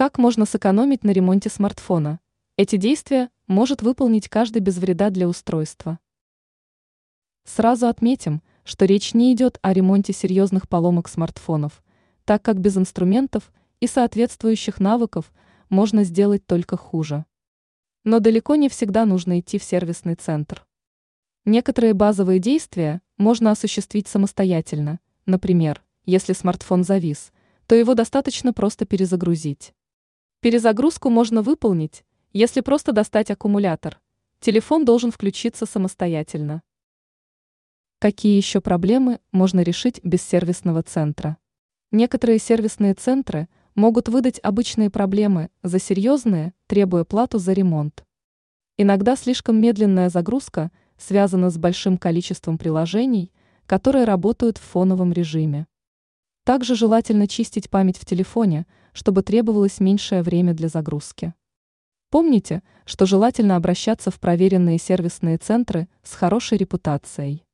Как можно сэкономить на ремонте смартфона? Эти действия может выполнить каждый без вреда для устройства. Сразу отметим, что речь не идет о ремонте серьезных поломок смартфонов, так как без инструментов и соответствующих навыков можно сделать только хуже. Но далеко не всегда нужно идти в сервисный центр. Некоторые базовые действия можно осуществить самостоятельно. Например, если смартфон завис, то его достаточно просто перезагрузить. Перезагрузку можно выполнить, если просто достать аккумулятор. Телефон должен включиться самостоятельно. Какие еще проблемы можно решить без сервисного центра? Некоторые сервисные центры могут выдать обычные проблемы за серьезные, требуя плату за ремонт. Иногда слишком медленная загрузка связана с большим количеством приложений, которые работают в фоновом режиме. Также желательно чистить память в телефоне, чтобы требовалось меньшее время для загрузки. Помните, что желательно обращаться в проверенные сервисные центры с хорошей репутацией.